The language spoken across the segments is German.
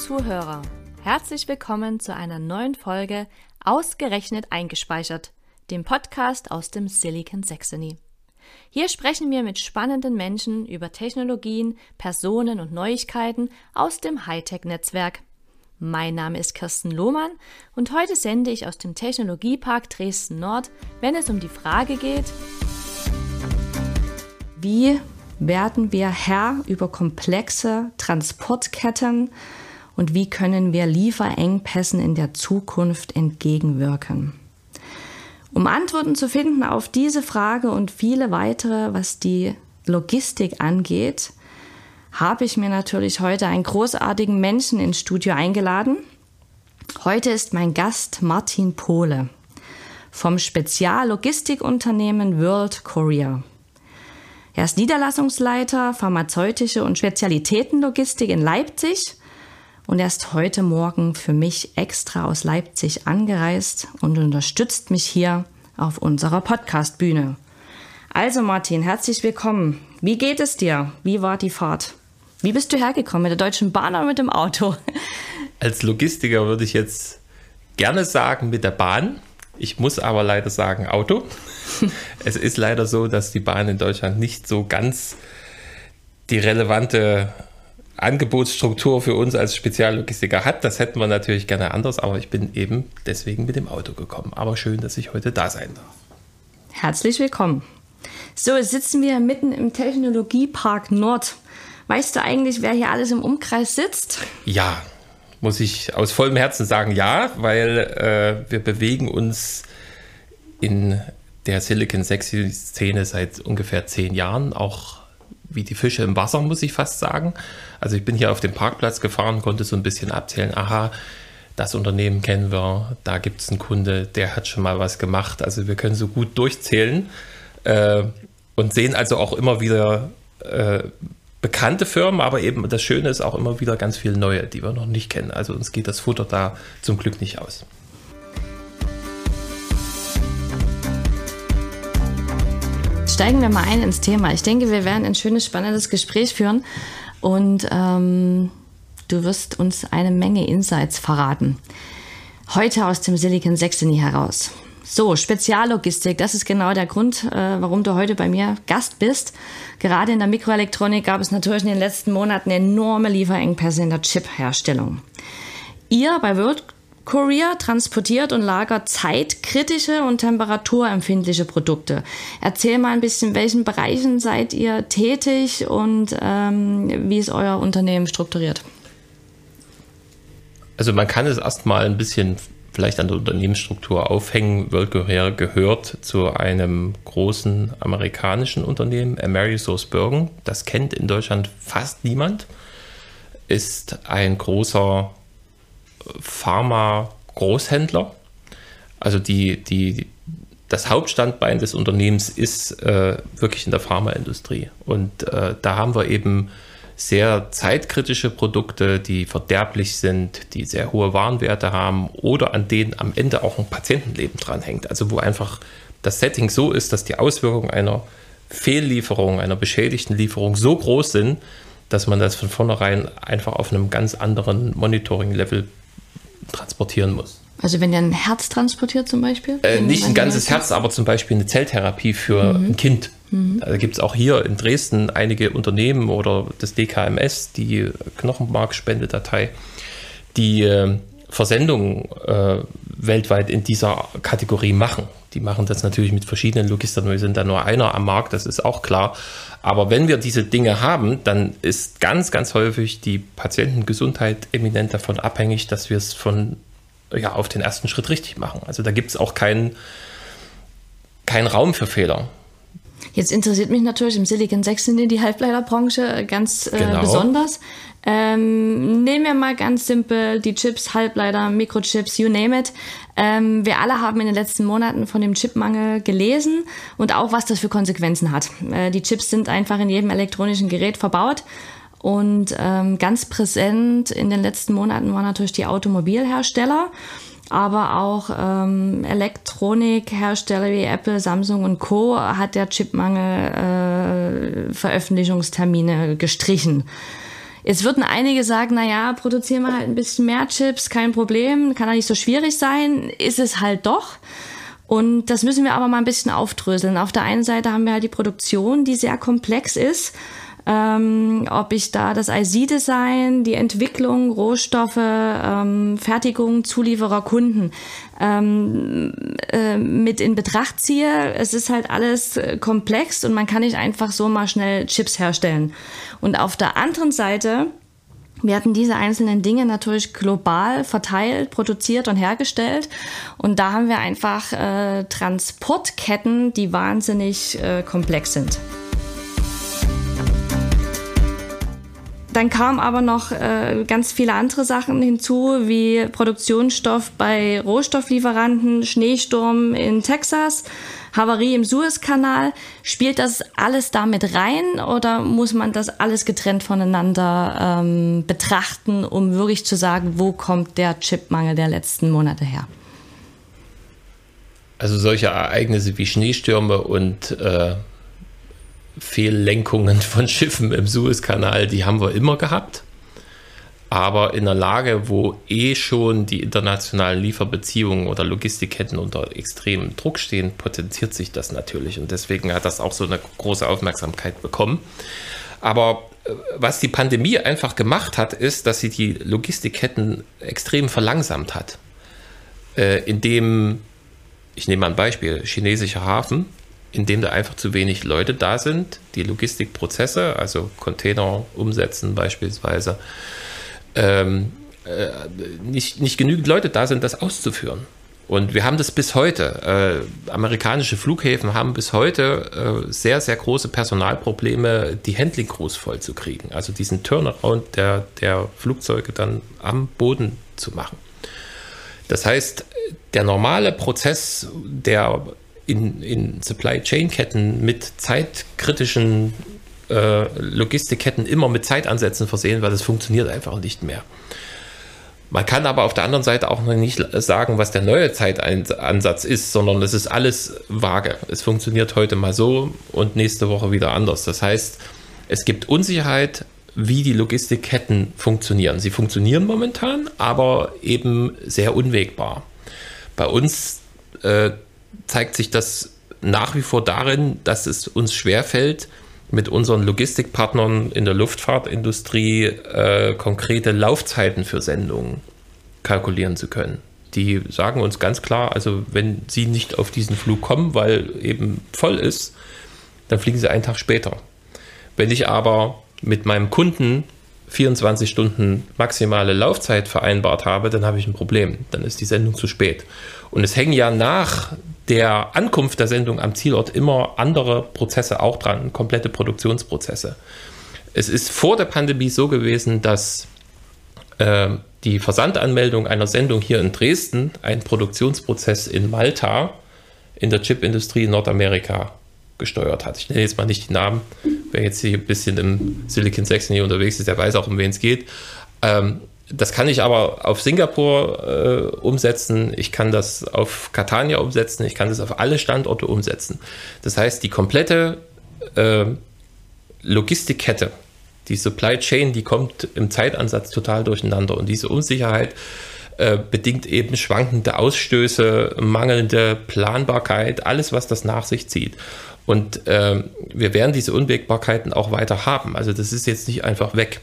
Zuhörer, herzlich willkommen zu einer neuen Folge Ausgerechnet eingespeichert, dem Podcast aus dem Silicon Saxony. Hier sprechen wir mit spannenden Menschen über Technologien, Personen und Neuigkeiten aus dem Hightech-Netzwerk. Mein Name ist Kirsten Lohmann und heute sende ich aus dem Technologiepark Dresden Nord, wenn es um die Frage geht, wie werden wir Herr über komplexe Transportketten und wie können wir Lieferengpässen in der Zukunft entgegenwirken. Um Antworten zu finden auf diese Frage und viele weitere, was die Logistik angeht, habe ich mir natürlich heute einen großartigen Menschen ins Studio eingeladen. Heute ist mein Gast Martin Pohle vom Speziallogistikunternehmen World Courier. Er ist Niederlassungsleiter pharmazeutische und Spezialitätenlogistik in Leipzig und er ist heute Morgen für mich extra aus Leipzig angereist und unterstützt mich hier auf unserer Podcast-Bühne. Also Martin, herzlich willkommen. Wie geht es dir? Wie war die Fahrt? Wie bist du hergekommen? Mit der Deutschen Bahn oder mit dem Auto? Als Logistiker würde ich jetzt gerne sagen mit der Bahn. Ich muss aber leider sagen Auto. es ist leider so, dass die Bahn in Deutschland nicht so ganz die relevante Angebotsstruktur für uns als Speziallogistiker hat. Das hätten wir natürlich gerne anders, aber ich bin eben deswegen mit dem Auto gekommen. Aber schön, dass ich heute da sein darf. Herzlich willkommen. So, jetzt sitzen wir mitten im Technologiepark Nord. Weißt du eigentlich, wer hier alles im Umkreis sitzt? Ja, muss ich aus vollem Herzen sagen, ja, weil äh, wir bewegen uns in der Silicon Sexy Szene seit ungefähr zehn Jahren, auch wie die Fische im Wasser, muss ich fast sagen. Also ich bin hier auf dem Parkplatz gefahren, konnte so ein bisschen abzählen, aha, das Unternehmen kennen wir, da gibt es einen Kunde, der hat schon mal was gemacht. Also wir können so gut durchzählen äh, und sehen also auch immer wieder äh, bekannte Firmen, aber eben das Schöne ist auch immer wieder ganz viele neue, die wir noch nicht kennen. Also uns geht das Futter da zum Glück nicht aus. Steigen wir mal ein ins Thema. Ich denke, wir werden ein schönes, spannendes Gespräch führen und ähm, du wirst uns eine Menge Insights verraten. Heute aus dem Silicon Saxony heraus. So, Speziallogistik, das ist genau der Grund, äh, warum du heute bei mir Gast bist. Gerade in der Mikroelektronik gab es natürlich in den letzten Monaten enorme Lieferengpässe in der Chipherstellung. Ihr bei World Courier transportiert und lagert zeitkritische und temperaturempfindliche Produkte. Erzähl mal ein bisschen, in welchen Bereichen seid ihr tätig und ähm, wie ist euer Unternehmen strukturiert? Also man kann es erstmal ein bisschen vielleicht an der Unternehmensstruktur aufhängen. World Courier gehört zu einem großen amerikanischen Unternehmen, Amerisource Bergen. Das kennt in Deutschland fast niemand. Ist ein großer Pharma-Großhändler. Also die, die, das Hauptstandbein des Unternehmens ist äh, wirklich in der Pharmaindustrie. Und äh, da haben wir eben sehr zeitkritische Produkte, die verderblich sind, die sehr hohe Warenwerte haben oder an denen am Ende auch ein Patientenleben dranhängt. Also wo einfach das Setting so ist, dass die Auswirkungen einer Fehllieferung, einer beschädigten Lieferung so groß sind, dass man das von vornherein einfach auf einem ganz anderen Monitoring-Level transportieren muss. Also wenn der ein Herz transportiert zum Beispiel? Äh, nicht ein ganzes Herz, aber zum Beispiel eine Zelltherapie für mhm. ein Kind. Mhm. Da gibt es auch hier in Dresden einige Unternehmen oder das DKMS, die Knochenmarkspende-Datei, die äh, Versendungen äh, weltweit in dieser Kategorie machen. Die machen das natürlich mit verschiedenen Logistern. Wir sind da nur einer am Markt, das ist auch klar. Aber wenn wir diese Dinge haben, dann ist ganz, ganz häufig die Patientengesundheit eminent davon abhängig, dass wir es von ja, auf den ersten Schritt richtig machen. Also da gibt es auch keinen kein Raum für Fehler. Jetzt interessiert mich natürlich im Silicon Saxony die Halbleiterbranche ganz äh, genau. besonders. Ähm, nehmen wir mal ganz simpel die Chips, Halbleiter, Mikrochips, you name it. Ähm, wir alle haben in den letzten Monaten von dem Chipmangel gelesen und auch, was das für Konsequenzen hat. Äh, die Chips sind einfach in jedem elektronischen Gerät verbaut. Und ähm, ganz präsent in den letzten Monaten waren natürlich die Automobilhersteller aber auch ähm, Elektronikhersteller wie Apple, Samsung und Co. hat der Chipmangel äh, Veröffentlichungstermine gestrichen. Jetzt würden einige sagen, na ja, produzieren wir halt ein bisschen mehr Chips, kein Problem, kann ja nicht so schwierig sein. Ist es halt doch. Und das müssen wir aber mal ein bisschen aufdröseln. Auf der einen Seite haben wir halt die Produktion, die sehr komplex ist ähm, ob ich da das IC-Design, die Entwicklung, Rohstoffe, ähm, Fertigung, Zulieferer, Kunden ähm, äh, mit in Betracht ziehe. Es ist halt alles äh, komplex und man kann nicht einfach so mal schnell Chips herstellen. Und auf der anderen Seite werden diese einzelnen Dinge natürlich global verteilt, produziert und hergestellt. Und da haben wir einfach äh, Transportketten, die wahnsinnig äh, komplex sind. Dann kamen aber noch äh, ganz viele andere Sachen hinzu, wie Produktionsstoff bei Rohstofflieferanten, Schneesturm in Texas, Havarie im Suezkanal. Spielt das alles damit rein oder muss man das alles getrennt voneinander ähm, betrachten, um wirklich zu sagen, wo kommt der Chipmangel der letzten Monate her? Also solche Ereignisse wie Schneestürme und äh, Fehllenkungen von Schiffen im Suezkanal, die haben wir immer gehabt. Aber in einer Lage, wo eh schon die internationalen Lieferbeziehungen oder Logistikketten unter extremem Druck stehen, potenziert sich das natürlich. Und deswegen hat das auch so eine große Aufmerksamkeit bekommen. Aber äh, was die Pandemie einfach gemacht hat, ist, dass sie die Logistikketten extrem verlangsamt hat. Äh, indem, ich nehme mal ein Beispiel, chinesischer Hafen, indem da einfach zu wenig Leute da sind, die Logistikprozesse, also Container umsetzen beispielsweise, ähm, äh, nicht, nicht genügend Leute da sind, das auszuführen. Und wir haben das bis heute. Äh, amerikanische Flughäfen haben bis heute äh, sehr, sehr große Personalprobleme, die Handling Crews voll zu kriegen. Also diesen Turnaround der, der Flugzeuge dann am Boden zu machen. Das heißt, der normale Prozess der in, in Supply Chain Ketten mit zeitkritischen äh, Logistikketten immer mit Zeitansätzen versehen, weil das funktioniert einfach nicht mehr. Man kann aber auf der anderen Seite auch noch nicht sagen, was der neue Zeitansatz ist, sondern es ist alles vage. Es funktioniert heute mal so und nächste Woche wieder anders. Das heißt, es gibt Unsicherheit, wie die Logistikketten funktionieren. Sie funktionieren momentan, aber eben sehr unwegbar. Bei uns äh, zeigt sich das nach wie vor darin, dass es uns schwerfällt, mit unseren Logistikpartnern in der Luftfahrtindustrie äh, konkrete Laufzeiten für Sendungen kalkulieren zu können. Die sagen uns ganz klar, also wenn sie nicht auf diesen Flug kommen, weil eben voll ist, dann fliegen sie einen Tag später. Wenn ich aber mit meinem Kunden 24 Stunden maximale Laufzeit vereinbart habe, dann habe ich ein Problem. Dann ist die Sendung zu spät. Und es hängen ja nach der Ankunft der Sendung am Zielort immer andere Prozesse auch dran, komplette Produktionsprozesse. Es ist vor der Pandemie so gewesen, dass äh, die Versandanmeldung einer Sendung hier in Dresden einen Produktionsprozess in Malta in der Chipindustrie in Nordamerika gesteuert hat. Ich nenne jetzt mal nicht die Namen. Wer jetzt hier ein bisschen im Silicon Saxon hier unterwegs ist, der weiß auch, um wen es geht. Ähm, das kann ich aber auf Singapur äh, umsetzen, ich kann das auf Catania umsetzen, ich kann das auf alle Standorte umsetzen. Das heißt, die komplette äh, Logistikkette, die Supply Chain, die kommt im Zeitansatz total durcheinander und diese Unsicherheit äh, bedingt eben schwankende Ausstöße, mangelnde Planbarkeit, alles, was das nach sich zieht. Und äh, wir werden diese Unwägbarkeiten auch weiter haben. Also das ist jetzt nicht einfach weg.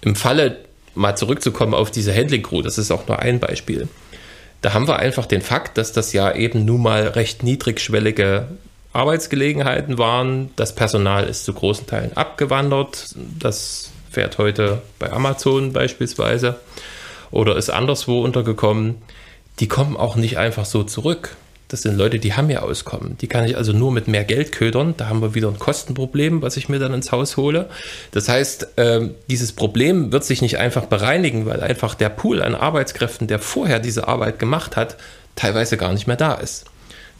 Im Falle mal zurückzukommen auf diese Handling Crew, das ist auch nur ein Beispiel. Da haben wir einfach den Fakt, dass das ja eben nun mal recht niedrigschwellige Arbeitsgelegenheiten waren. Das Personal ist zu großen Teilen abgewandert. Das fährt heute bei Amazon beispielsweise oder ist anderswo untergekommen. Die kommen auch nicht einfach so zurück. Das sind Leute, die haben ja Auskommen. Die kann ich also nur mit mehr Geld ködern. Da haben wir wieder ein Kostenproblem, was ich mir dann ins Haus hole. Das heißt, äh, dieses Problem wird sich nicht einfach bereinigen, weil einfach der Pool an Arbeitskräften, der vorher diese Arbeit gemacht hat, teilweise gar nicht mehr da ist.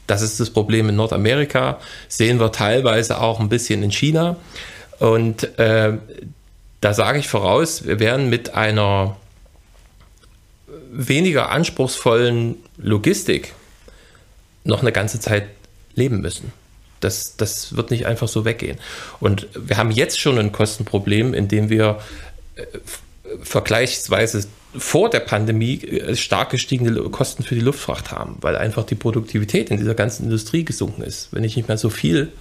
Das ist das Problem in Nordamerika, sehen wir teilweise auch ein bisschen in China. Und äh, da sage ich voraus, wir werden mit einer weniger anspruchsvollen Logistik noch eine ganze Zeit leben müssen. Das, das wird nicht einfach so weggehen. Und wir haben jetzt schon ein Kostenproblem, indem wir vergleichsweise vor der Pandemie äh, stark gestiegene Kosten für die Luftfracht haben, weil einfach die Produktivität in dieser ganzen Industrie gesunken ist. Wenn ich nicht mehr so viel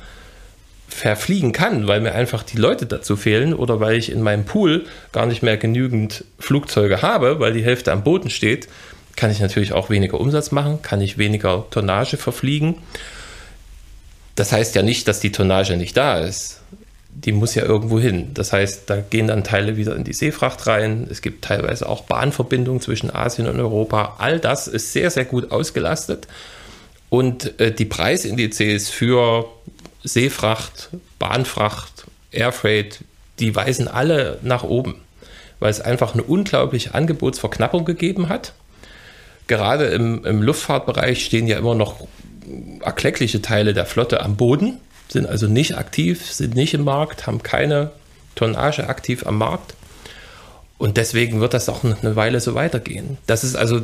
verfliegen kann, weil mir einfach die Leute dazu fehlen oder weil ich in meinem Pool gar nicht mehr genügend Flugzeuge habe, weil die Hälfte am Boden steht, kann ich natürlich auch weniger Umsatz machen, kann ich weniger Tonnage verfliegen. Das heißt ja nicht, dass die Tonnage nicht da ist die muss ja irgendwo hin. Das heißt, da gehen dann Teile wieder in die Seefracht rein. Es gibt teilweise auch Bahnverbindungen zwischen Asien und Europa. All das ist sehr, sehr gut ausgelastet. Und äh, die Preisindizes für Seefracht, Bahnfracht, Airfreight, die weisen alle nach oben, weil es einfach eine unglaubliche Angebotsverknappung gegeben hat. Gerade im, im Luftfahrtbereich stehen ja immer noch erkleckliche Teile der Flotte am Boden sind also nicht aktiv, sind nicht im Markt, haben keine Tonnage aktiv am Markt. Und deswegen wird das auch eine Weile so weitergehen. Das ist also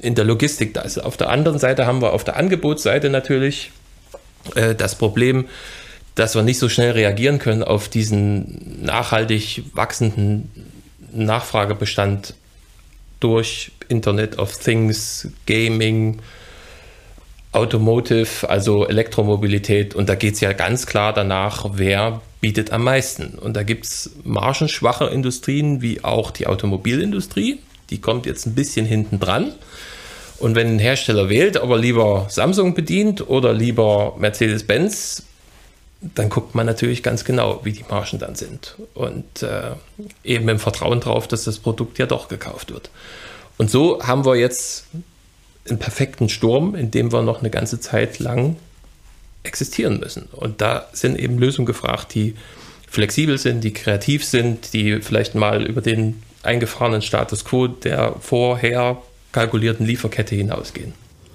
in der Logistik das. Auf der anderen Seite haben wir auf der Angebotsseite natürlich äh, das Problem, dass wir nicht so schnell reagieren können auf diesen nachhaltig wachsenden Nachfragebestand durch Internet of Things, Gaming, Automotive, also Elektromobilität. Und da geht es ja ganz klar danach, wer bietet am meisten. Und da gibt es margenschwache Industrien wie auch die Automobilindustrie. Die kommt jetzt ein bisschen hinten dran. Und wenn ein Hersteller wählt, ob er lieber Samsung bedient oder lieber Mercedes-Benz, dann guckt man natürlich ganz genau, wie die Margen dann sind. Und äh, eben im Vertrauen darauf, dass das Produkt ja doch gekauft wird. Und so haben wir jetzt einen perfekten Sturm, in dem wir noch eine ganze Zeit lang existieren müssen. Und da sind eben Lösungen gefragt, die flexibel sind, die kreativ sind, die vielleicht mal über den eingefahrenen Status quo der vorher kalkulierten Lieferkette hinausgehen.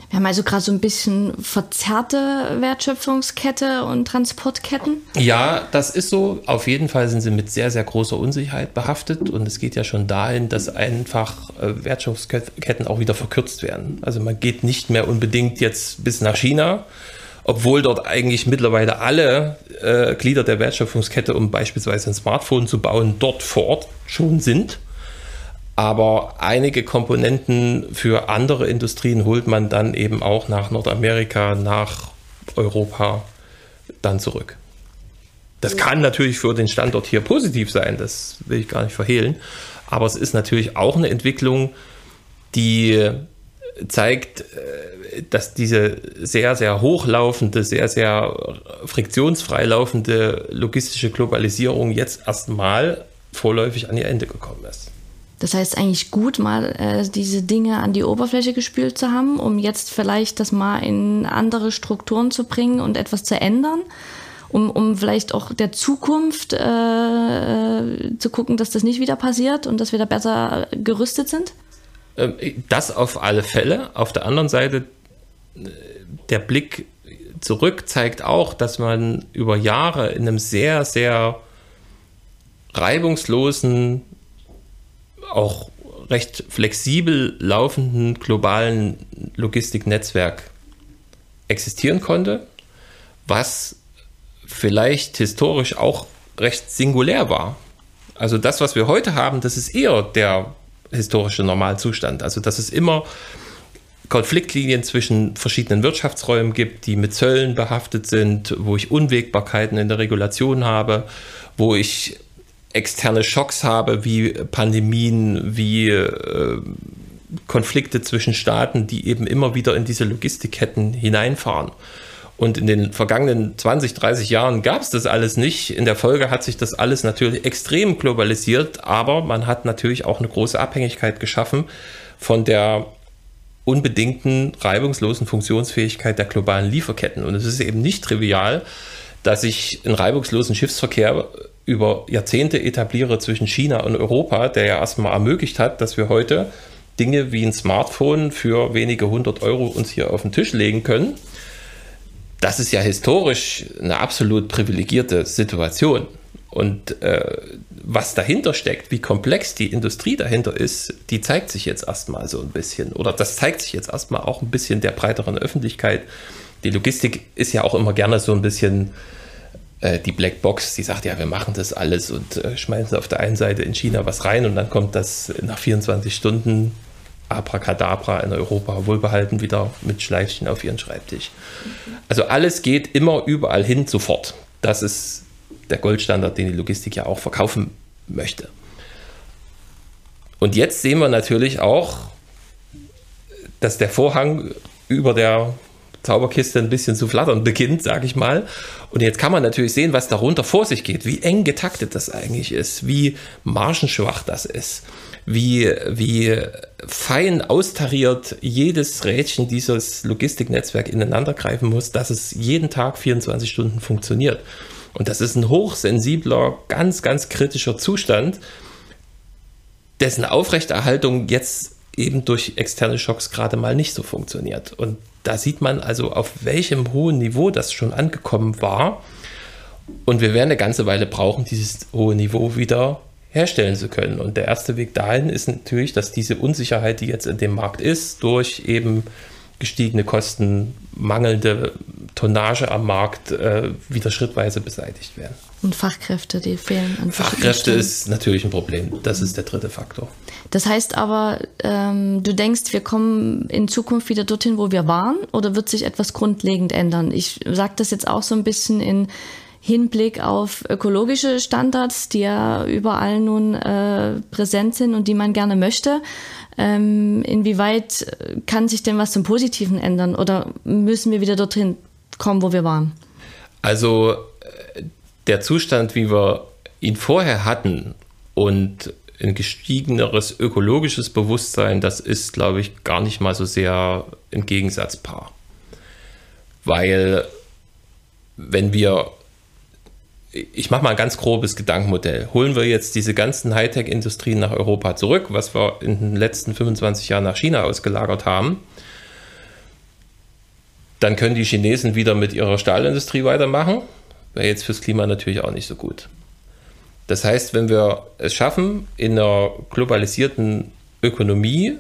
Wir haben also gerade so ein bisschen verzerrte Wertschöpfungskette und Transportketten. Ja, das ist so. Auf jeden Fall sind sie mit sehr, sehr großer Unsicherheit behaftet. Und es geht ja schon dahin, dass einfach äh, Wertschöpfungsketten auch wieder verkürzt werden. Also man geht nicht mehr unbedingt jetzt bis nach China, obwohl dort eigentlich mittlerweile alle äh, Glieder der Wertschöpfungskette, um beispielsweise ein Smartphone zu bauen, dort vor Ort schon sind. Aber einige Komponenten für andere Industrien holt man dann eben auch nach Nordamerika, nach Europa dann zurück. Das kann natürlich für den Standort hier positiv sein, das will ich gar nicht verhehlen. Aber es ist natürlich auch eine Entwicklung, die zeigt, äh, dass diese sehr, sehr hochlaufende, sehr, sehr friktionsfrei laufende logistische Globalisierung jetzt erstmal vorläufig an ihr Ende gekommen ist. Das heißt eigentlich gut, mal äh, diese Dinge an die Oberfläche gespült zu haben, um jetzt vielleicht das mal in andere Strukturen zu bringen und etwas zu ändern, um, um vielleicht auch der Zukunft äh, äh zu gucken, dass das nicht wieder passiert und dass wir da besser gerüstet sind? Ähm, das auf alle Fälle. Auf der anderen Seite, äh, der Blick zurück zeigt auch, dass man über Jahre in einem sehr, sehr reibungslosen auch recht flexibel laufenden globalen Logistiknetzwerk existieren konnte, was vielleicht historisch auch recht singulär war. Also das, was wir heute haben, das ist eher der historische Normalzustand. Also dass es immer Konfliktlinien zwischen verschiedenen Wirtschaftsräumen gibt, die mit Zöllen behaftet sind, wo ich Unwägbarkeiten in der Regulation habe, wo ich externe Schocks habe, wie Pandemien, wie äh, Konflikte zwischen Staaten, die eben immer wieder in diese Logistikketten hineinfahren. Und in den vergangenen 20, 30 Jahren gab es das alles nicht. In der Folge hat sich das alles natürlich extrem globalisiert, aber man hat natürlich auch eine große Abhängigkeit geschaffen von der unbedingten, reibungslosen Funktionsfähigkeit der globalen Lieferketten. Und es ist eben nicht trivial, dass ich einen reibungslosen Schiffsverkehr über Jahrzehnte etabliere zwischen China und Europa, der ja erstmal ermöglicht hat, dass wir heute Dinge wie ein Smartphone für wenige hundert Euro uns hier auf den Tisch legen können. Das ist ja historisch eine absolut privilegierte Situation. Und äh, was dahinter steckt, wie komplex die Industrie dahinter ist, die zeigt sich jetzt erstmal so ein bisschen. Oder das zeigt sich jetzt erstmal auch ein bisschen der breiteren Öffentlichkeit. Die Logistik ist ja auch immer gerne so ein bisschen äh, die Blackbox, die sagt, ja, wir machen das alles und äh, schmeißen auf der einen Seite in China was rein und dann kommt das nach 24 Stunden abracadabra in Europa wohlbehalten wieder mit Schleifchen auf ihren Schreibtisch. Also alles geht immer überall hin sofort. Das ist der Goldstandard, den die Logistik ja auch verkaufen möchte. Und jetzt sehen wir natürlich auch, dass der Vorhang über der Zauberkiste ein bisschen zu flattern beginnt, sage ich mal. Und jetzt kann man natürlich sehen, was darunter vor sich geht, wie eng getaktet das eigentlich ist, wie margenschwach das ist, wie, wie fein austariert jedes Rädchen dieses Logistiknetzwerk ineinander greifen muss, dass es jeden Tag 24 Stunden funktioniert. Und das ist ein hochsensibler, ganz, ganz kritischer Zustand, dessen Aufrechterhaltung jetzt eben durch externe Schocks gerade mal nicht so funktioniert. Und da sieht man also, auf welchem hohen Niveau das schon angekommen war. Und wir werden eine ganze Weile brauchen, dieses hohe Niveau wieder herstellen zu können. Und der erste Weg dahin ist natürlich, dass diese Unsicherheit, die jetzt in dem Markt ist, durch eben gestiegene Kosten, mangelnde Tonnage am Markt äh, wieder schrittweise beseitigt werden. Und Fachkräfte, die fehlen. An Fachkräfte ist natürlich ein Problem. Das ist der dritte Faktor. Das heißt aber, ähm, du denkst, wir kommen in Zukunft wieder dorthin, wo wir waren, oder wird sich etwas grundlegend ändern? Ich sage das jetzt auch so ein bisschen in Hinblick auf ökologische Standards, die ja überall nun äh, präsent sind und die man gerne möchte. Ähm, inwieweit kann sich denn was zum Positiven ändern oder müssen wir wieder dorthin kommen, wo wir waren? Also der Zustand, wie wir ihn vorher hatten und ein gestiegeneres ökologisches Bewusstsein, das ist, glaube ich, gar nicht mal so sehr ein Gegensatzpaar. Weil wenn wir, ich mache mal ein ganz grobes Gedankenmodell, holen wir jetzt diese ganzen Hightech-Industrien nach Europa zurück, was wir in den letzten 25 Jahren nach China ausgelagert haben, dann können die Chinesen wieder mit ihrer Stahlindustrie weitermachen wäre jetzt fürs Klima natürlich auch nicht so gut. Das heißt, wenn wir es schaffen, in einer globalisierten Ökonomie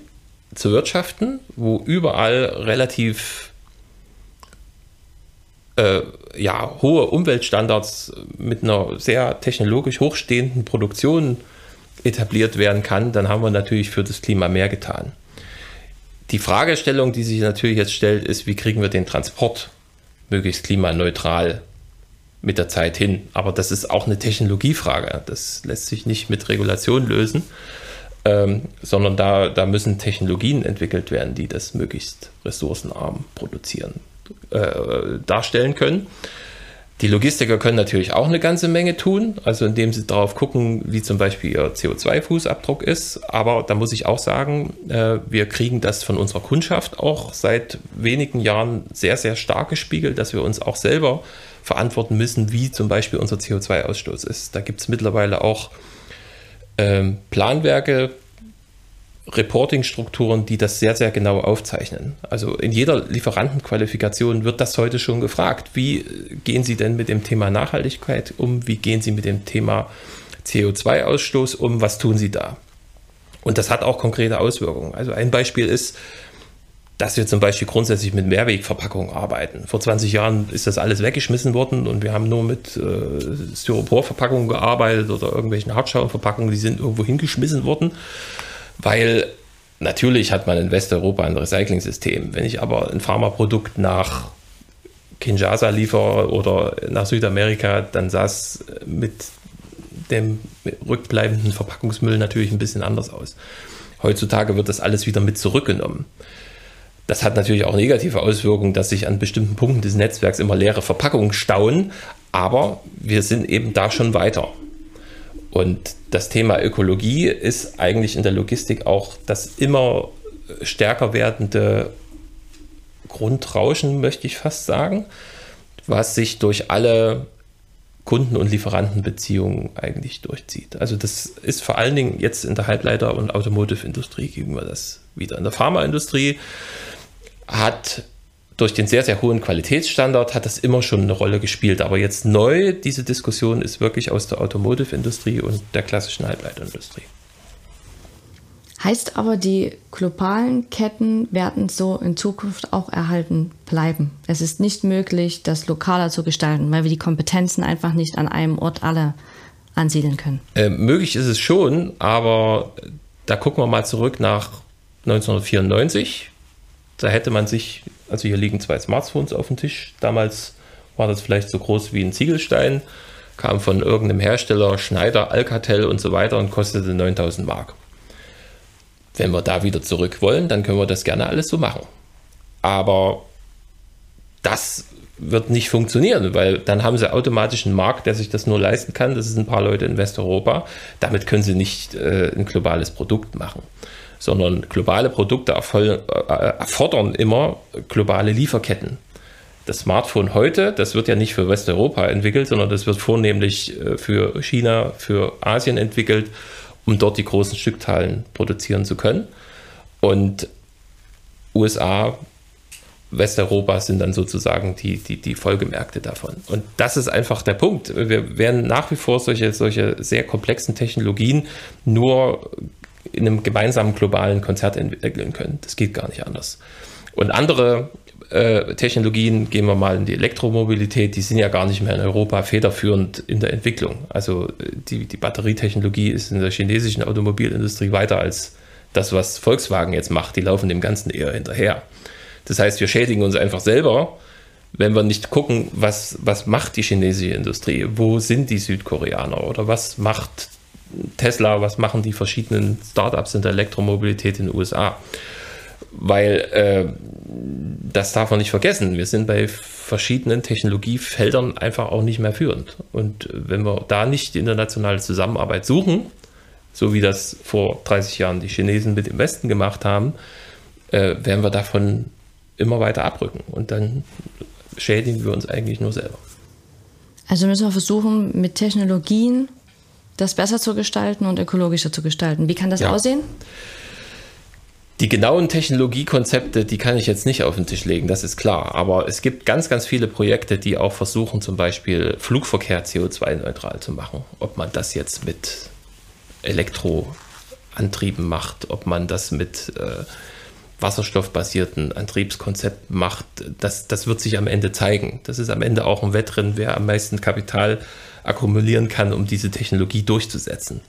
zu wirtschaften, wo überall relativ äh, ja, hohe Umweltstandards mit einer sehr technologisch hochstehenden Produktion etabliert werden kann, dann haben wir natürlich für das Klima mehr getan. Die Fragestellung, die sich natürlich jetzt stellt, ist, wie kriegen wir den Transport möglichst klimaneutral mit der Zeit hin. Aber das ist auch eine Technologiefrage. Das lässt sich nicht mit Regulation lösen, ähm, sondern da, da müssen Technologien entwickelt werden, die das möglichst ressourcenarm produzieren, äh, darstellen können. Die Logistiker können natürlich auch eine ganze Menge tun, also indem sie darauf gucken, wie zum Beispiel ihr CO2-Fußabdruck ist. Aber da muss ich auch sagen, äh, wir kriegen das von unserer Kundschaft auch seit wenigen Jahren sehr, sehr stark gespiegelt, dass wir uns auch selber verantworten müssen, wie zum Beispiel unser CO2-Ausstoß ist. Da gibt es mittlerweile auch ähm, Planwerke, Reporting-Strukturen, die das sehr, sehr genau aufzeichnen. Also in jeder Lieferantenqualifikation wird das heute schon gefragt. Wie gehen Sie denn mit dem Thema Nachhaltigkeit um? Wie gehen Sie mit dem Thema CO2-Ausstoß um? Was tun Sie da? Und das hat auch konkrete Auswirkungen. Also ein Beispiel ist, dass wir zum Beispiel grundsätzlich mit Mehrwegverpackungen arbeiten. Vor 20 Jahren ist das alles weggeschmissen worden und wir haben nur mit äh, Styroporverpackungen gearbeitet oder irgendwelchen Hartschaumverpackungen, die sind irgendwo hingeschmissen worden, weil natürlich hat man in Westeuropa ein Recycling-System. Wenn ich aber ein Pharmaprodukt nach Kinshasa liefere oder nach Südamerika, dann sah es mit dem rückbleibenden Verpackungsmüll natürlich ein bisschen anders aus. Heutzutage wird das alles wieder mit zurückgenommen. Das hat natürlich auch negative Auswirkungen, dass sich an bestimmten Punkten des Netzwerks immer leere Verpackungen stauen, aber wir sind eben da schon weiter. Und das Thema Ökologie ist eigentlich in der Logistik auch das immer stärker werdende Grundrauschen, möchte ich fast sagen, was sich durch alle Kunden- und Lieferantenbeziehungen eigentlich durchzieht. Also das ist vor allen Dingen jetzt in der Halbleiter- und Automotive-Industrie gegenüber das wieder. In der Pharmaindustrie hat durch den sehr, sehr hohen Qualitätsstandard hat das immer schon eine Rolle gespielt. Aber jetzt neu, diese Diskussion ist wirklich aus der Automotive-Industrie und der klassischen Halbleiterindustrie. Heißt aber, die globalen Ketten werden so in Zukunft auch erhalten bleiben. Es ist nicht möglich, das lokaler zu gestalten, weil wir die Kompetenzen einfach nicht an einem Ort alle ansiedeln können. Äh, möglich ist es schon, aber da gucken wir mal zurück nach 1994. Da hätte man sich, also hier liegen zwei Smartphones auf dem Tisch. Damals war das vielleicht so groß wie ein Ziegelstein, kam von irgendeinem Hersteller, Schneider, Alcatel und so weiter und kostete 9000 Mark. Wenn wir da wieder zurück wollen, dann können wir das gerne alles so machen. Aber das wird nicht funktionieren, weil dann haben sie automatisch einen Markt, der sich das nur leisten kann. Das ist ein paar Leute in Westeuropa. Damit können sie nicht äh, ein globales Produkt machen, sondern globale Produkte äh, erfordern immer globale Lieferketten. Das Smartphone heute, das wird ja nicht für Westeuropa entwickelt, sondern das wird vornehmlich äh, für China, für Asien entwickelt um dort die großen Stückzahlen produzieren zu können. Und USA, Westeuropa sind dann sozusagen die, die, die Folgemärkte davon. Und das ist einfach der Punkt. Wir werden nach wie vor solche, solche sehr komplexen Technologien nur in einem gemeinsamen globalen Konzert entwickeln können. Das geht gar nicht anders. Und andere äh, Technologien, gehen wir mal in die Elektromobilität, die sind ja gar nicht mehr in Europa federführend in der Entwicklung. Also äh, die, die Batterietechnologie ist in der chinesischen Automobilindustrie weiter als das, was Volkswagen jetzt macht. Die laufen dem Ganzen eher hinterher. Das heißt, wir schädigen uns einfach selber, wenn wir nicht gucken, was, was macht die chinesische Industrie, wo sind die Südkoreaner oder was macht Tesla, was machen die verschiedenen Startups in der Elektromobilität in den USA weil äh, das darf man nicht vergessen. Wir sind bei verschiedenen Technologiefeldern einfach auch nicht mehr führend. Und wenn wir da nicht die internationale Zusammenarbeit suchen, so wie das vor 30 Jahren die Chinesen mit dem Westen gemacht haben, äh, werden wir davon immer weiter abrücken. Und dann schädigen wir uns eigentlich nur selber. Also müssen wir versuchen, mit Technologien das besser zu gestalten und ökologischer zu gestalten. Wie kann das ja. aussehen? Die genauen Technologiekonzepte, die kann ich jetzt nicht auf den Tisch legen, das ist klar. Aber es gibt ganz, ganz viele Projekte, die auch versuchen, zum Beispiel Flugverkehr CO2-neutral zu machen. Ob man das jetzt mit Elektroantrieben macht, ob man das mit äh, wasserstoffbasierten Antriebskonzepten macht, das, das wird sich am Ende zeigen. Das ist am Ende auch ein Wettrennen, wer am meisten Kapital akkumulieren kann, um diese Technologie durchzusetzen.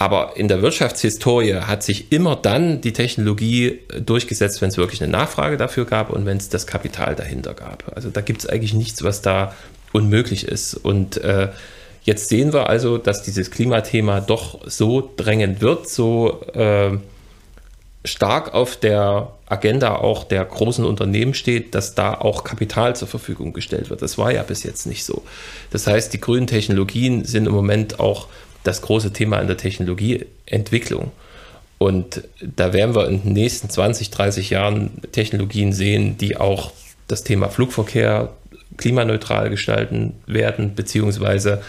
Aber in der Wirtschaftshistorie hat sich immer dann die Technologie durchgesetzt, wenn es wirklich eine Nachfrage dafür gab und wenn es das Kapital dahinter gab. Also da gibt es eigentlich nichts, was da unmöglich ist. Und äh, jetzt sehen wir also, dass dieses Klimathema doch so drängend wird, so äh, stark auf der Agenda auch der großen Unternehmen steht, dass da auch Kapital zur Verfügung gestellt wird. Das war ja bis jetzt nicht so. Das heißt, die grünen Technologien sind im Moment auch das große Thema in der Technologieentwicklung. Und da werden wir in den nächsten 20, 30 Jahren Technologien sehen, die auch das Thema Flugverkehr klimaneutral gestalten werden, beziehungsweise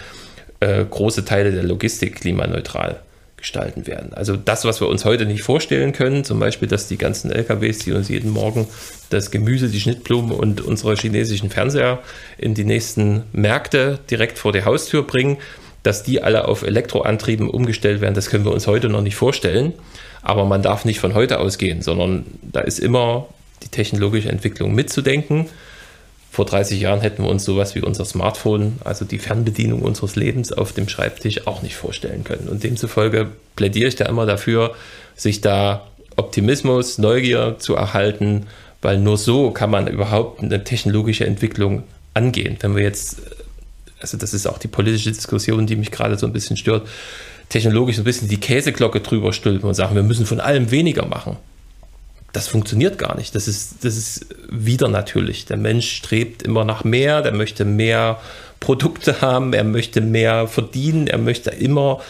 äh, große Teile der Logistik klimaneutral gestalten werden. Also das, was wir uns heute nicht vorstellen können, zum Beispiel, dass die ganzen LKWs, die uns jeden Morgen das Gemüse, die Schnittblumen und unsere chinesischen Fernseher in die nächsten Märkte direkt vor die Haustür bringen, dass die alle auf Elektroantrieben umgestellt werden, das können wir uns heute noch nicht vorstellen. Aber man darf nicht von heute ausgehen, sondern da ist immer die technologische Entwicklung mitzudenken. Vor 30 Jahren hätten wir uns sowas wie unser Smartphone, also die Fernbedienung unseres Lebens auf dem Schreibtisch auch nicht vorstellen können. Und demzufolge plädiere ich da immer dafür, sich da Optimismus, Neugier zu erhalten, weil nur so kann man überhaupt eine technologische Entwicklung angehen. Wenn wir jetzt also das ist auch die politische Diskussion, die mich gerade so ein bisschen stört, technologisch so ein bisschen die Käseglocke drüber stülpen und sagen, wir müssen von allem weniger machen. Das funktioniert gar nicht. Das ist, das ist wieder natürlich. Der Mensch strebt immer nach mehr, der möchte mehr Produkte haben, er möchte mehr verdienen, er möchte immer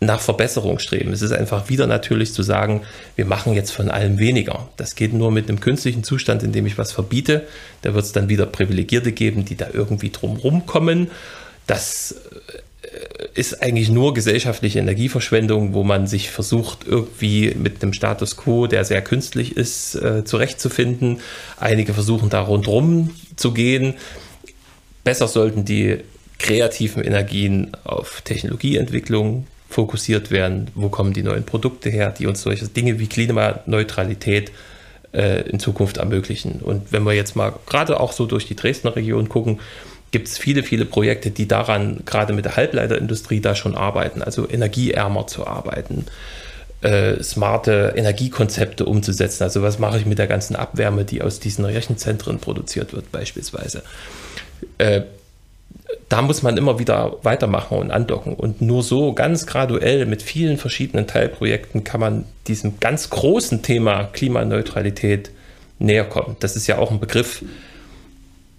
nach Verbesserung streben. Es ist einfach wieder natürlich zu sagen, wir machen jetzt von allem weniger. Das geht nur mit einem künstlichen Zustand, in dem ich was verbiete. Da wird es dann wieder Privilegierte geben, die da irgendwie drumherum kommen. Das ist eigentlich nur gesellschaftliche Energieverschwendung, wo man sich versucht, irgendwie mit einem Status quo, der sehr künstlich ist, äh, zurechtzufinden. Einige versuchen da rundherum zu gehen. Besser sollten die kreativen Energien auf Technologieentwicklung fokussiert werden, wo kommen die neuen Produkte her, die uns solche Dinge wie Klimaneutralität äh, in Zukunft ermöglichen. Und wenn wir jetzt mal gerade auch so durch die Dresdner Region gucken, gibt es viele, viele Projekte, die daran, gerade mit der Halbleiterindustrie, da schon arbeiten, also energieärmer zu arbeiten, äh, smarte Energiekonzepte umzusetzen. Also was mache ich mit der ganzen Abwärme, die aus diesen Rechenzentren produziert wird beispielsweise. Äh, da muss man immer wieder weitermachen und andocken. Und nur so ganz graduell mit vielen verschiedenen Teilprojekten kann man diesem ganz großen Thema Klimaneutralität näher kommen. Das ist ja auch ein Begriff,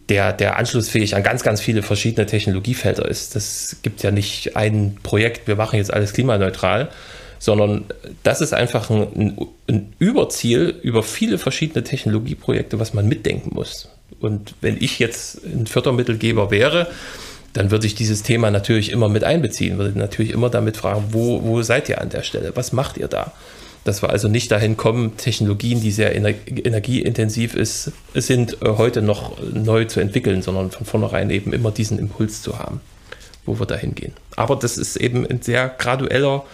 der, der anschlussfähig an ganz, ganz viele verschiedene Technologiefelder ist. Das gibt ja nicht ein Projekt, wir machen jetzt alles klimaneutral, sondern das ist einfach ein, ein Überziel über viele verschiedene Technologieprojekte, was man mitdenken muss. Und wenn ich jetzt ein Fördermittelgeber wäre, dann würde ich dieses Thema natürlich immer mit einbeziehen, würde natürlich immer damit fragen, wo, wo seid ihr an der Stelle? Was macht ihr da? Dass wir also nicht dahin kommen, Technologien, die sehr energieintensiv ist, sind, äh, heute noch neu zu entwickeln, sondern von vornherein eben immer diesen Impuls zu haben, wo wir dahin gehen. Aber das ist eben ein sehr gradueller,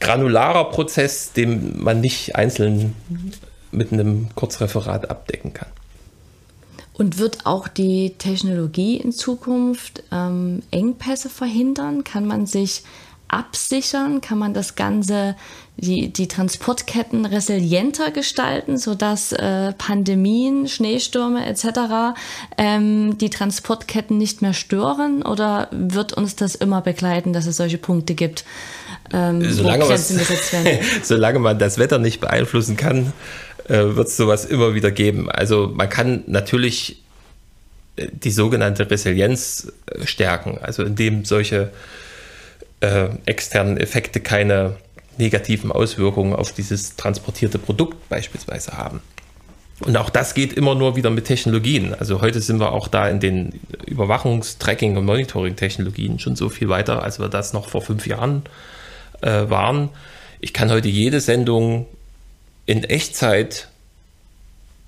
granularer Prozess, den man nicht einzeln mit einem Kurzreferat abdecken kann. Und wird auch die Technologie in Zukunft ähm, Engpässe verhindern? Kann man sich absichern? Kann man das Ganze, die, die Transportketten resilienter gestalten, sodass äh, Pandemien, Schneestürme etc. Ähm, die Transportketten nicht mehr stören? Oder wird uns das immer begleiten, dass es solche Punkte gibt, ähm, solange, was, solange man das Wetter nicht beeinflussen kann, äh, wird es sowas immer wieder geben. Also man kann natürlich äh, die sogenannte Resilienz äh, stärken, also indem solche äh, externen Effekte keine negativen Auswirkungen auf dieses transportierte Produkt beispielsweise haben. Und auch das geht immer nur wieder mit Technologien. Also heute sind wir auch da in den Überwachungs-, Tracking- und Monitoring-Technologien schon so viel weiter, als wir das noch vor fünf Jahren äh, waren. Ich kann heute jede Sendung in Echtzeit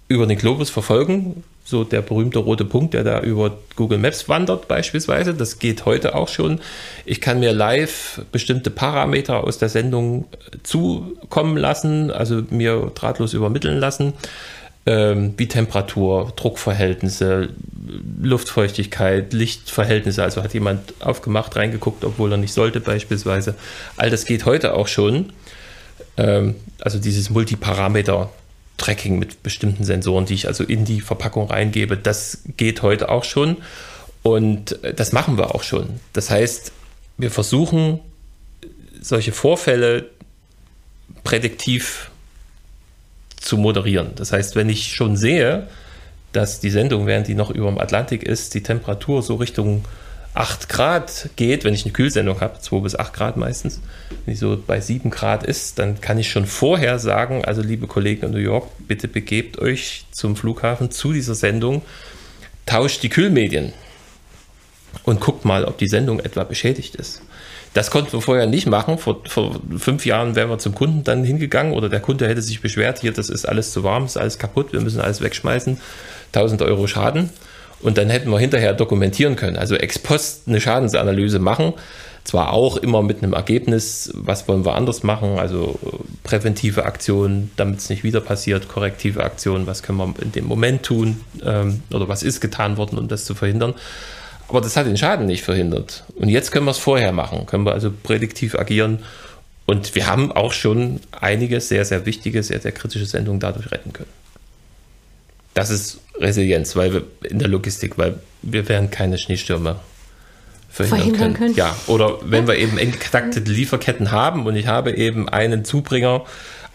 über den Globus verfolgen. So der berühmte rote Punkt, der da über Google Maps wandert beispielsweise. Das geht heute auch schon. Ich kann mir live bestimmte Parameter aus der Sendung zukommen lassen, also mir drahtlos übermitteln lassen, ähm, wie Temperatur, Druckverhältnisse, Luftfeuchtigkeit, Lichtverhältnisse. Also hat jemand aufgemacht, reingeguckt, obwohl er nicht sollte beispielsweise. All das geht heute auch schon. Ähm, also dieses Multiparameter-Tracking mit bestimmten Sensoren, die ich also in die Verpackung reingebe, das geht heute auch schon. Und äh, das machen wir auch schon. Das heißt, wir versuchen, solche Vorfälle prädiktiv zu moderieren. Das heißt, wenn ich schon sehe, dass die Sendung, während die noch über dem Atlantik ist, die Temperatur so Richtung 8 Grad geht, wenn ich eine Kühlsendung habe, 2 bis 8 Grad meistens, wenn die so bei 7 Grad ist, dann kann ich schon vorher sagen, also liebe Kollegen in New York, bitte begebt euch zum Flughafen zu dieser Sendung, tauscht die Kühlmedien und guckt mal, ob die Sendung etwa beschädigt ist. Das konnten wir vorher nicht machen. Vor, vor fünf Jahren wären wir zum Kunden dann hingegangen oder der Kunde hätte sich beschwert, hier, das ist alles zu warm, ist alles kaputt, wir müssen alles wegschmeißen, 1000 Euro Schaden. Und dann hätten wir hinterher dokumentieren können, also ex post eine Schadensanalyse machen. Zwar auch immer mit einem Ergebnis, was wollen wir anders machen, also präventive Aktionen, damit es nicht wieder passiert, korrektive Aktionen, was können wir in dem Moment tun ähm, oder was ist getan worden, um das zu verhindern. Aber das hat den Schaden nicht verhindert. Und jetzt können wir es vorher machen, können wir also prädiktiv agieren. Und wir haben auch schon einige sehr, sehr wichtige, sehr, sehr kritische Sendungen dadurch retten können. Das ist Resilienz, weil wir in der Logistik, weil wir werden keine Schneestürme verhindern, verhindern können. können. Ja, oder wenn wir eben eng getaktete Lieferketten haben und ich habe eben einen Zubringer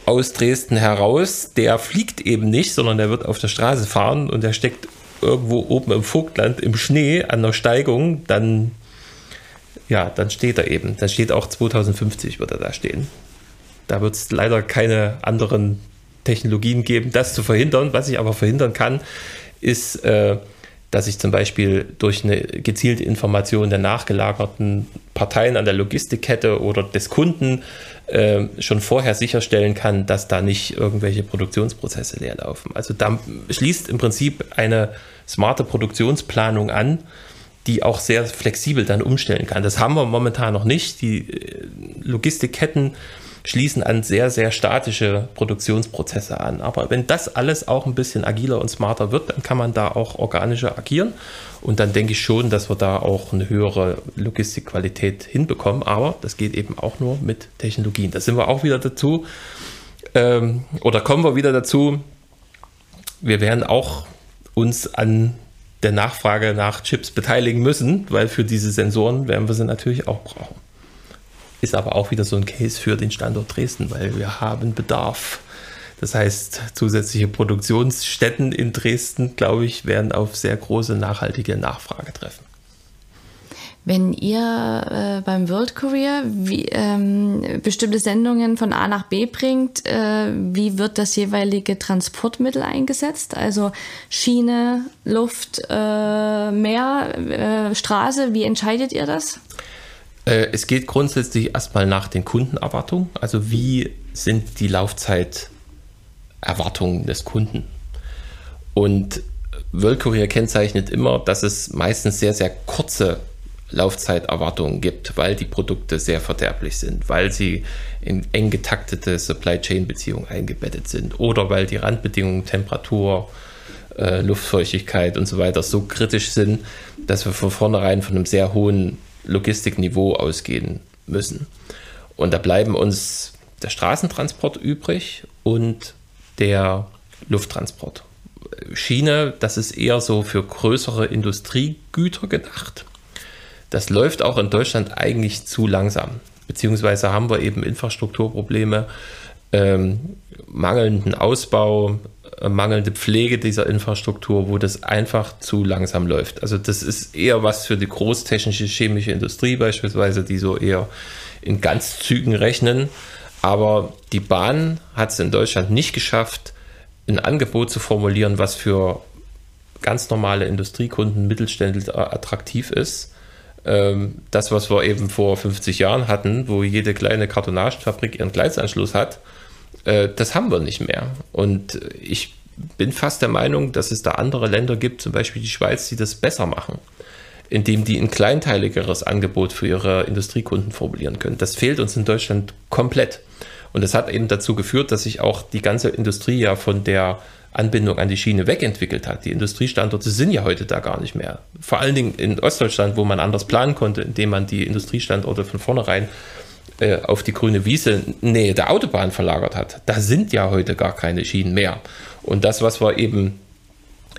aus Dresden heraus, der fliegt eben nicht, sondern der wird auf der Straße fahren und der steckt irgendwo oben im Vogtland im Schnee an der Steigung, dann ja, dann steht er eben. Dann steht auch 2050 wird er da stehen. Da wird es leider keine anderen Technologien geben, das zu verhindern. Was ich aber verhindern kann, ist, äh, dass ich zum Beispiel durch eine gezielte Information der nachgelagerten Parteien an der Logistikkette oder des Kunden äh, schon vorher sicherstellen kann, dass da nicht irgendwelche Produktionsprozesse leerlaufen. Also da schließt im Prinzip eine smarte Produktionsplanung an, die auch sehr flexibel dann umstellen kann. Das haben wir momentan noch nicht. Die äh, Logistikketten schließen an sehr, sehr statische Produktionsprozesse an. Aber wenn das alles auch ein bisschen agiler und smarter wird, dann kann man da auch organischer agieren. Und dann denke ich schon, dass wir da auch eine höhere Logistikqualität hinbekommen. Aber das geht eben auch nur mit Technologien. Da sind wir auch wieder dazu. Ähm, oder kommen wir wieder dazu. Wir werden auch uns an der Nachfrage nach Chips beteiligen müssen, weil für diese Sensoren werden wir sie natürlich auch brauchen. Ist aber auch wieder so ein Case für den Standort Dresden, weil wir haben Bedarf. Das heißt, zusätzliche Produktionsstätten in Dresden, glaube ich, werden auf sehr große nachhaltige Nachfrage treffen. Wenn ihr äh, beim World Courier wie, ähm, bestimmte Sendungen von A nach B bringt, äh, wie wird das jeweilige Transportmittel eingesetzt? Also Schiene, Luft, äh, Meer, äh, Straße, wie entscheidet ihr das? Äh, es geht grundsätzlich erstmal nach den Kundenerwartungen. Also wie sind die Laufzeiterwartungen des Kunden? Und World Courier kennzeichnet immer, dass es meistens sehr, sehr kurze Laufzeiterwartungen gibt, weil die Produkte sehr verderblich sind, weil sie in eng getaktete Supply Chain Beziehungen eingebettet sind oder weil die Randbedingungen Temperatur, äh, Luftfeuchtigkeit und so weiter so kritisch sind, dass wir von vornherein von einem sehr hohen Logistikniveau ausgehen müssen. Und da bleiben uns der Straßentransport übrig und der Lufttransport. Schiene, das ist eher so für größere Industriegüter gedacht. Das läuft auch in Deutschland eigentlich zu langsam. Beziehungsweise haben wir eben Infrastrukturprobleme, ähm, mangelnden Ausbau, mangelnde Pflege dieser Infrastruktur, wo das einfach zu langsam läuft. Also das ist eher was für die großtechnische chemische Industrie beispielsweise, die so eher in Ganzzügen rechnen. Aber die Bahn hat es in Deutschland nicht geschafft, ein Angebot zu formulieren, was für ganz normale Industriekunden, Mittelständler attraktiv ist ähm, das, was wir eben vor 50 Jahren hatten, wo jede kleine Kartonagenfabrik ihren Gleisanschluss hat, äh, das haben wir nicht mehr. Und ich bin fast der Meinung, dass es da andere Länder gibt, zum Beispiel die Schweiz, die das besser machen, indem die ein kleinteiligeres Angebot für ihre Industriekunden formulieren können. Das fehlt uns in Deutschland komplett. Und das hat eben dazu geführt, dass sich auch die ganze Industrie ja von der Anbindung an die Schiene wegentwickelt hat. Die Industriestandorte sind ja heute da gar nicht mehr. Vor allen Dingen in Ostdeutschland, wo man anders planen konnte, indem man die Industriestandorte von vornherein äh, auf die grüne Wiese Nähe der Autobahn verlagert hat. Da sind ja heute gar keine Schienen mehr. Und das, was wir eben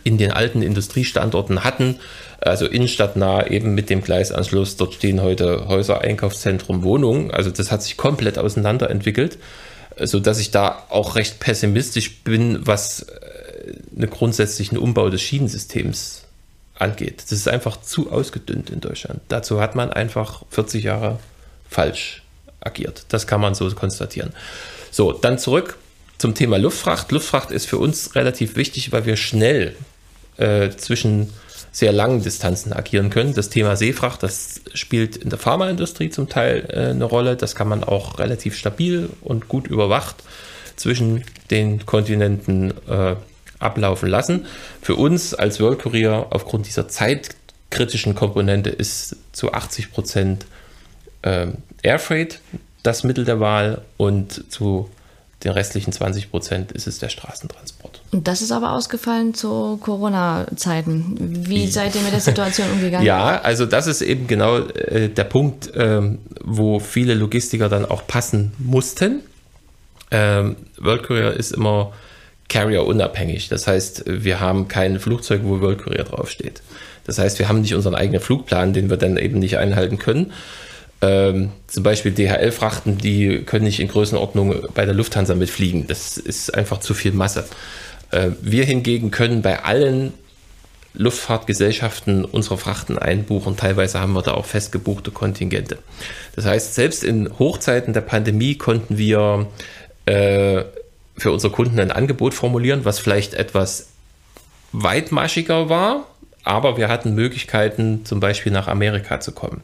in den alten Industriestandorten hatten, also innenstadtnah eben mit dem Gleisanschluss, dort stehen heute Häuser, Einkaufszentrum, Wohnungen, also das hat sich komplett auseinanderentwickelt so dass ich da auch recht pessimistisch bin, was äh, einen grundsätzlichen Umbau des Schienensystems angeht. Das ist einfach zu ausgedünnt in Deutschland. Dazu hat man einfach 40 Jahre falsch agiert. Das kann man so konstatieren. So, dann zurück zum Thema Luftfracht. Luftfracht ist für uns relativ wichtig, weil wir schnell äh, zwischen sehr langen Distanzen agieren können. Das Thema Seefracht, das spielt in der Pharmaindustrie zum Teil äh, eine Rolle. Das kann man auch relativ stabil und gut überwacht zwischen den Kontinenten äh, ablaufen lassen. Für uns als World Courier aufgrund dieser zeitkritischen Komponente ist zu 80 Prozent äh, Airfreight das Mittel der Wahl und zu den restlichen 20 Prozent ist es der Straßentransport. Und das ist aber ausgefallen zu Corona-Zeiten. Wie seid ihr mit der Situation umgegangen? ja, also das ist eben genau äh, der Punkt, ähm, wo viele Logistiker dann auch passen mussten. Ähm, World Courier ist immer Carrier unabhängig. Das heißt, wir haben kein Flugzeug, wo World Courier draufsteht. Das heißt, wir haben nicht unseren eigenen Flugplan, den wir dann eben nicht einhalten können, ähm, zum Beispiel DHL-Frachten, die können nicht in Größenordnung bei der Lufthansa mitfliegen. Das ist einfach zu viel Masse. Äh, wir hingegen können bei allen Luftfahrtgesellschaften unsere Frachten einbuchen. Teilweise haben wir da auch festgebuchte Kontingente. Das heißt, selbst in Hochzeiten der Pandemie konnten wir äh, für unsere Kunden ein Angebot formulieren, was vielleicht etwas weitmaschiger war, aber wir hatten Möglichkeiten, zum Beispiel nach Amerika zu kommen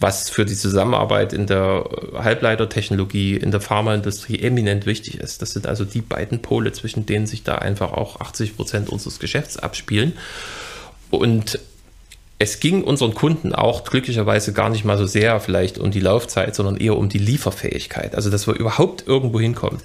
was für die Zusammenarbeit in der Halbleitertechnologie, in der Pharmaindustrie eminent wichtig ist. Das sind also die beiden Pole, zwischen denen sich da einfach auch 80 Prozent unseres Geschäfts abspielen. Und es ging unseren Kunden auch glücklicherweise gar nicht mal so sehr vielleicht um die Laufzeit, sondern eher um die Lieferfähigkeit. Also, dass wir überhaupt irgendwo hinkommen.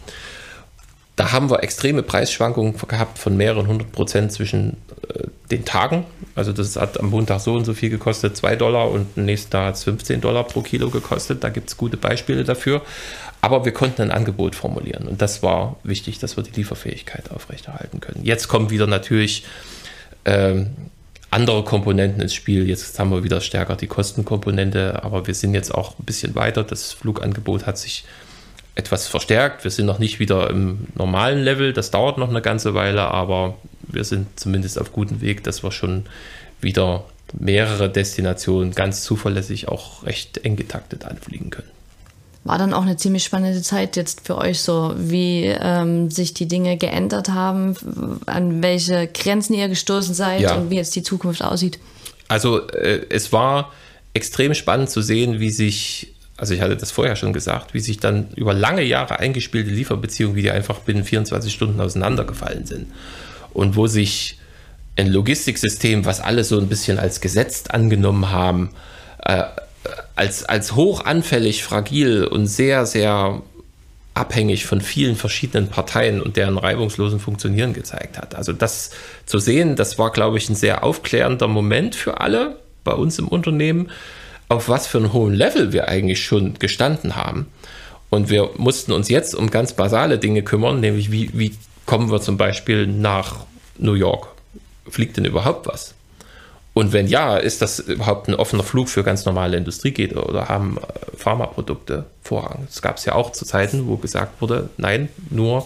Da haben wir extreme Preisschwankungen gehabt von mehreren hundert Prozent zwischen äh, den Tagen. Also das hat am Montag so und so viel gekostet, 2 Dollar und am nächsten Tag hat es 15 Dollar pro Kilo gekostet. Da gibt es gute Beispiele dafür. Aber wir konnten ein Angebot formulieren und das war wichtig, dass wir die Lieferfähigkeit aufrechterhalten können. Jetzt kommen wieder natürlich ähm, andere Komponenten ins Spiel. Jetzt haben wir wieder stärker die Kostenkomponente, aber wir sind jetzt auch ein bisschen weiter. Das Flugangebot hat sich etwas verstärkt. Wir sind noch nicht wieder im normalen Level. Das dauert noch eine ganze Weile, aber wir sind zumindest auf gutem Weg, dass wir schon wieder mehrere Destinationen ganz zuverlässig auch recht eng getaktet anfliegen können war dann auch eine ziemlich spannende Zeit jetzt für euch so, wie ähm, sich die Dinge geändert haben, an welche Grenzen ihr gestoßen seid ja. und wie jetzt die Zukunft aussieht. Also äh, es war extrem spannend zu sehen, wie sich, also ich hatte das vorher schon gesagt, wie sich dann über lange Jahre eingespielte Lieferbeziehungen, wie die einfach binnen 24 Stunden auseinandergefallen sind. Und wo sich ein Logistiksystem, was alle so ein bisschen als gesetzt angenommen haben, äh, als, als hoch anfällig, fragil und sehr, sehr abhängig von vielen verschiedenen Parteien und deren reibungslosen Funktionieren gezeigt hat. Also das zu sehen, das war, glaube ich, ein sehr aufklärender Moment für alle bei uns im Unternehmen, auf was für einem hohen Level wir eigentlich schon gestanden haben. Und wir mussten uns jetzt um ganz basale Dinge kümmern, nämlich wie, wie kommen wir zum Beispiel nach New York? Fliegt denn überhaupt was? Und wenn ja, ist das überhaupt ein offener Flug für ganz normale Industriegüter oder haben äh, Pharmaprodukte Vorrang? Das gab es ja auch zu Zeiten, wo gesagt wurde, nein, nur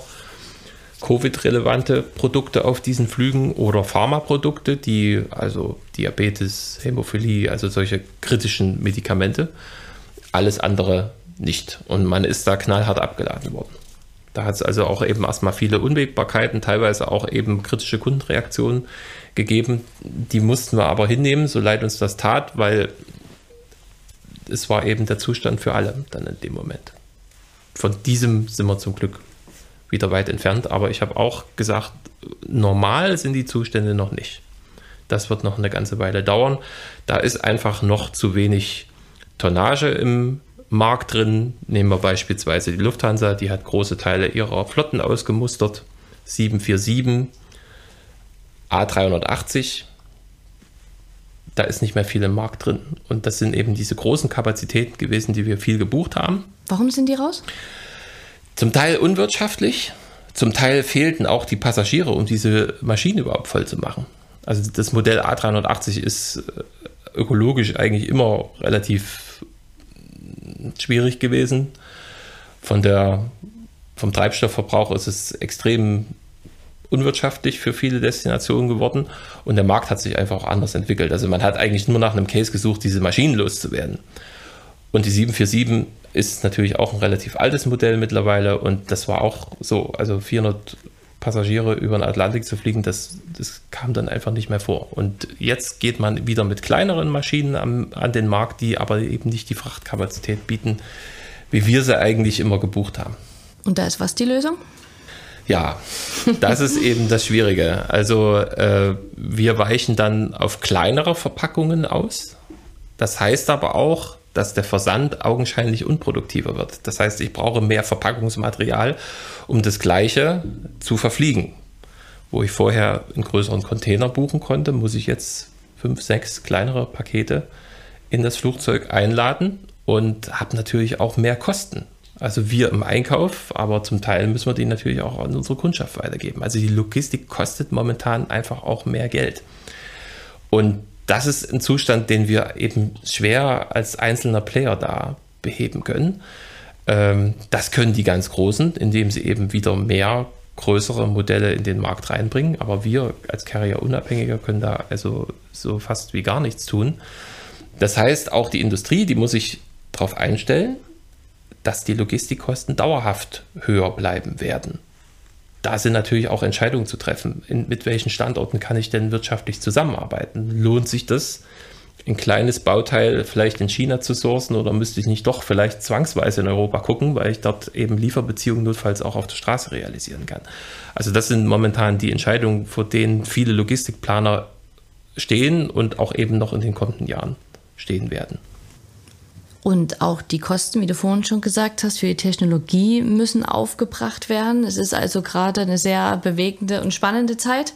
Covid-relevante Produkte auf diesen Flügen oder Pharmaprodukte, die also Diabetes, Hämophilie, also solche kritischen Medikamente, alles andere nicht. Und man ist da knallhart abgeladen worden. Da hat es also auch eben erstmal viele Unwägbarkeiten, teilweise auch eben kritische Kundenreaktionen gegeben. Die mussten wir aber hinnehmen, so leid uns das tat, weil es war eben der Zustand für alle dann in dem Moment. Von diesem sind wir zum Glück wieder weit entfernt, aber ich habe auch gesagt, normal sind die Zustände noch nicht. Das wird noch eine ganze Weile dauern. Da ist einfach noch zu wenig Tonnage im Markt drin. Nehmen wir beispielsweise die Lufthansa, die hat große Teile ihrer Flotten ausgemustert. 747, A380, da ist nicht mehr viel im Markt drin. Und das sind eben diese großen Kapazitäten gewesen, die wir viel gebucht haben. Warum sind die raus? Zum Teil unwirtschaftlich, zum Teil fehlten auch die Passagiere, um diese Maschine überhaupt voll zu machen. Also das Modell A380 ist äh, ökologisch eigentlich immer relativ schwierig gewesen. Von der, vom Treibstoffverbrauch ist es extrem unwirtschaftlich für viele Destinationen geworden und der Markt hat sich einfach auch anders entwickelt. Also man hat eigentlich nur nach einem Case gesucht, diese Maschinen loszuwerden. Und die 747 ist natürlich auch ein relativ altes Modell mittlerweile und das war auch so, also 400 Passagiere über den Atlantik zu fliegen, das, das kam dann einfach nicht mehr vor. Und jetzt geht man wieder mit kleineren Maschinen am, an den Markt, die aber eben nicht die Frachtkapazität bieten, wie wir sie eigentlich immer gebucht haben. Und da ist was die Lösung? Ja, das ist eben das Schwierige. Also äh, wir weichen dann auf kleinere Verpackungen aus. Das heißt aber auch, dass der Versand augenscheinlich unproduktiver wird. Das heißt, ich brauche mehr Verpackungsmaterial, um das Gleiche zu verfliegen. Wo ich vorher einen größeren Container buchen konnte, muss ich jetzt fünf, sechs kleinere Pakete in das Flugzeug einladen und habe natürlich auch mehr Kosten. Also wir im Einkauf, aber zum Teil müssen wir die natürlich auch an unsere Kundschaft weitergeben. Also die Logistik kostet momentan einfach auch mehr Geld. Und das ist ein Zustand, den wir eben schwer als einzelner Player da beheben können. Ähm, das können die ganz Großen, indem sie eben wieder mehr größere Modelle in den Markt reinbringen. Aber wir als Carrier Unabhängiger können da also so fast wie gar nichts tun. Das heißt, auch die Industrie, die muss sich darauf einstellen, dass die Logistikkosten dauerhaft höher bleiben werden da sind natürlich auch Entscheidungen zu treffen. In, mit welchen Standorten kann ich denn wirtschaftlich zusammenarbeiten? Lohnt sich das, ein kleines Bauteil vielleicht in China zu sourcen oder müsste ich nicht doch vielleicht zwangsweise in Europa gucken, weil ich dort eben Lieferbeziehungen notfalls auch auf der Straße realisieren kann? Also das sind momentan die Entscheidungen, vor denen viele Logistikplaner stehen und auch eben noch in den kommenden Jahren stehen werden. Und auch die Kosten, wie du vorhin schon gesagt hast, für die Technologie müssen aufgebracht werden. Es ist also gerade eine sehr bewegende und spannende Zeit.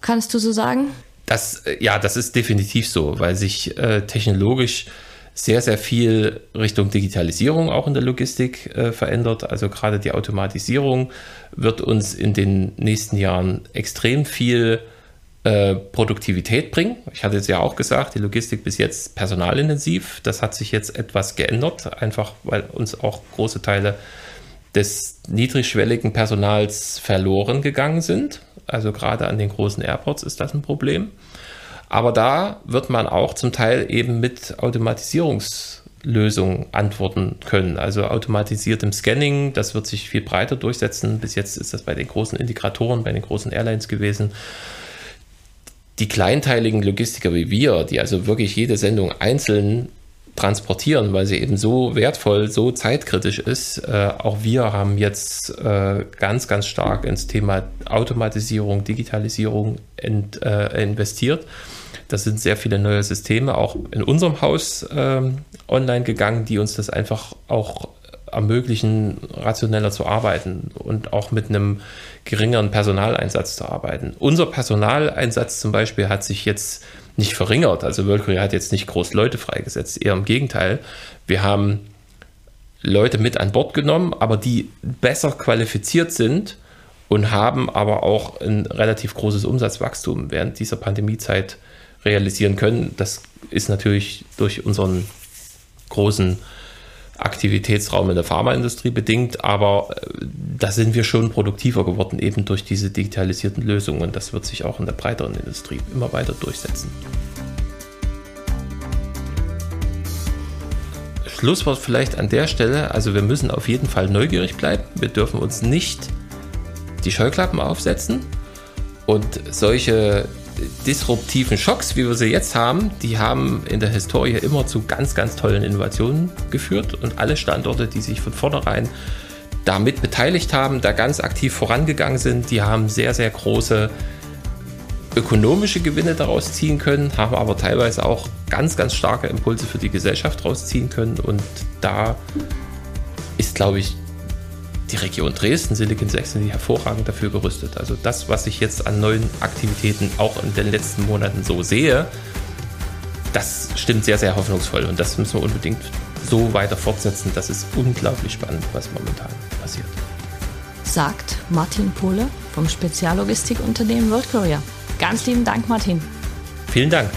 Kannst du so sagen? Das, äh, ja, das ist definitiv so, weil sich äh, technologisch sehr, sehr viel Richtung Digitalisierung auch in der Logistik äh, verändert. Also gerade die Automatisierung wird uns in den nächsten Jahren extrem viel äh, Produktivität bringen. Ich hatte es ja auch gesagt, die Logistik bis jetzt personalintensiv. Das hat sich jetzt etwas geändert, einfach weil uns auch große Teile des niedrigschwelligen Personals verloren gegangen sind. Also gerade an den großen Airports ist das ein Problem. Aber da wird man auch zum Teil eben mit Automatisierungslösungen antworten können. Also automatisiertem Scanning, das wird sich viel breiter durchsetzen. Bis jetzt ist das bei den großen Integratoren, bei den großen Airlines gewesen die kleinteiligen Logistiker wie wir, die also wirklich jede Sendung einzeln transportieren, weil sie eben so wertvoll, so zeitkritisch ist. Äh, auch wir haben jetzt äh, ganz, ganz stark ins Thema Automatisierung, Digitalisierung ent, äh, investiert. Das sind sehr viele neue Systeme auch in unserem Haus ähm, online gegangen, die uns das einfach auch ermöglichen, rationeller zu arbeiten und auch mit einem geringeren Personaleinsatz zu arbeiten. Unser Personaleinsatz zum Beispiel hat sich jetzt nicht verringert. Also World hat jetzt nicht groß Leute freigesetzt, eher im Gegenteil. Wir haben Leute mit an Bord genommen, aber die besser qualifiziert sind und haben aber auch ein relativ großes Umsatzwachstum während dieser Pandemiezeit realisieren können. Das ist natürlich durch unseren großen Aktivitätsraum in der Pharmaindustrie bedingt, aber äh, da sind wir schon produktiver geworden, eben durch diese digitalisierten Lösungen. Und das wird sich auch in der breiteren Industrie immer weiter durchsetzen. Schlusswort vielleicht an der Stelle. Also wir müssen auf jeden Fall neugierig bleiben. Wir dürfen uns nicht die Scheuklappen aufsetzen und solche disruptiven Schocks, wie wir sie jetzt haben, die haben in der Historie immer zu ganz, ganz tollen Innovationen geführt. Und alle Standorte, die sich von vornherein damit beteiligt haben, da ganz aktiv vorangegangen sind, die haben sehr, sehr große ökonomische Gewinne daraus ziehen können, haben aber teilweise auch ganz, ganz starke Impulse für die Gesellschaft rausziehen können. Und da ist, glaube ich, die Region Dresden, Silicon Saxony, hervorragend dafür gerüstet. Also das, was ich jetzt an neuen Aktivitäten auch in den letzten Monaten so sehe, das stimmt sehr, sehr hoffnungsvoll und das müssen wir unbedingt so weiter fortsetzen. Das ist unglaublich spannend, was momentan passiert. Sagt Martin Pohle vom Speziallogistikunternehmen World Courier. Ganz lieben Dank, Martin. Vielen Dank.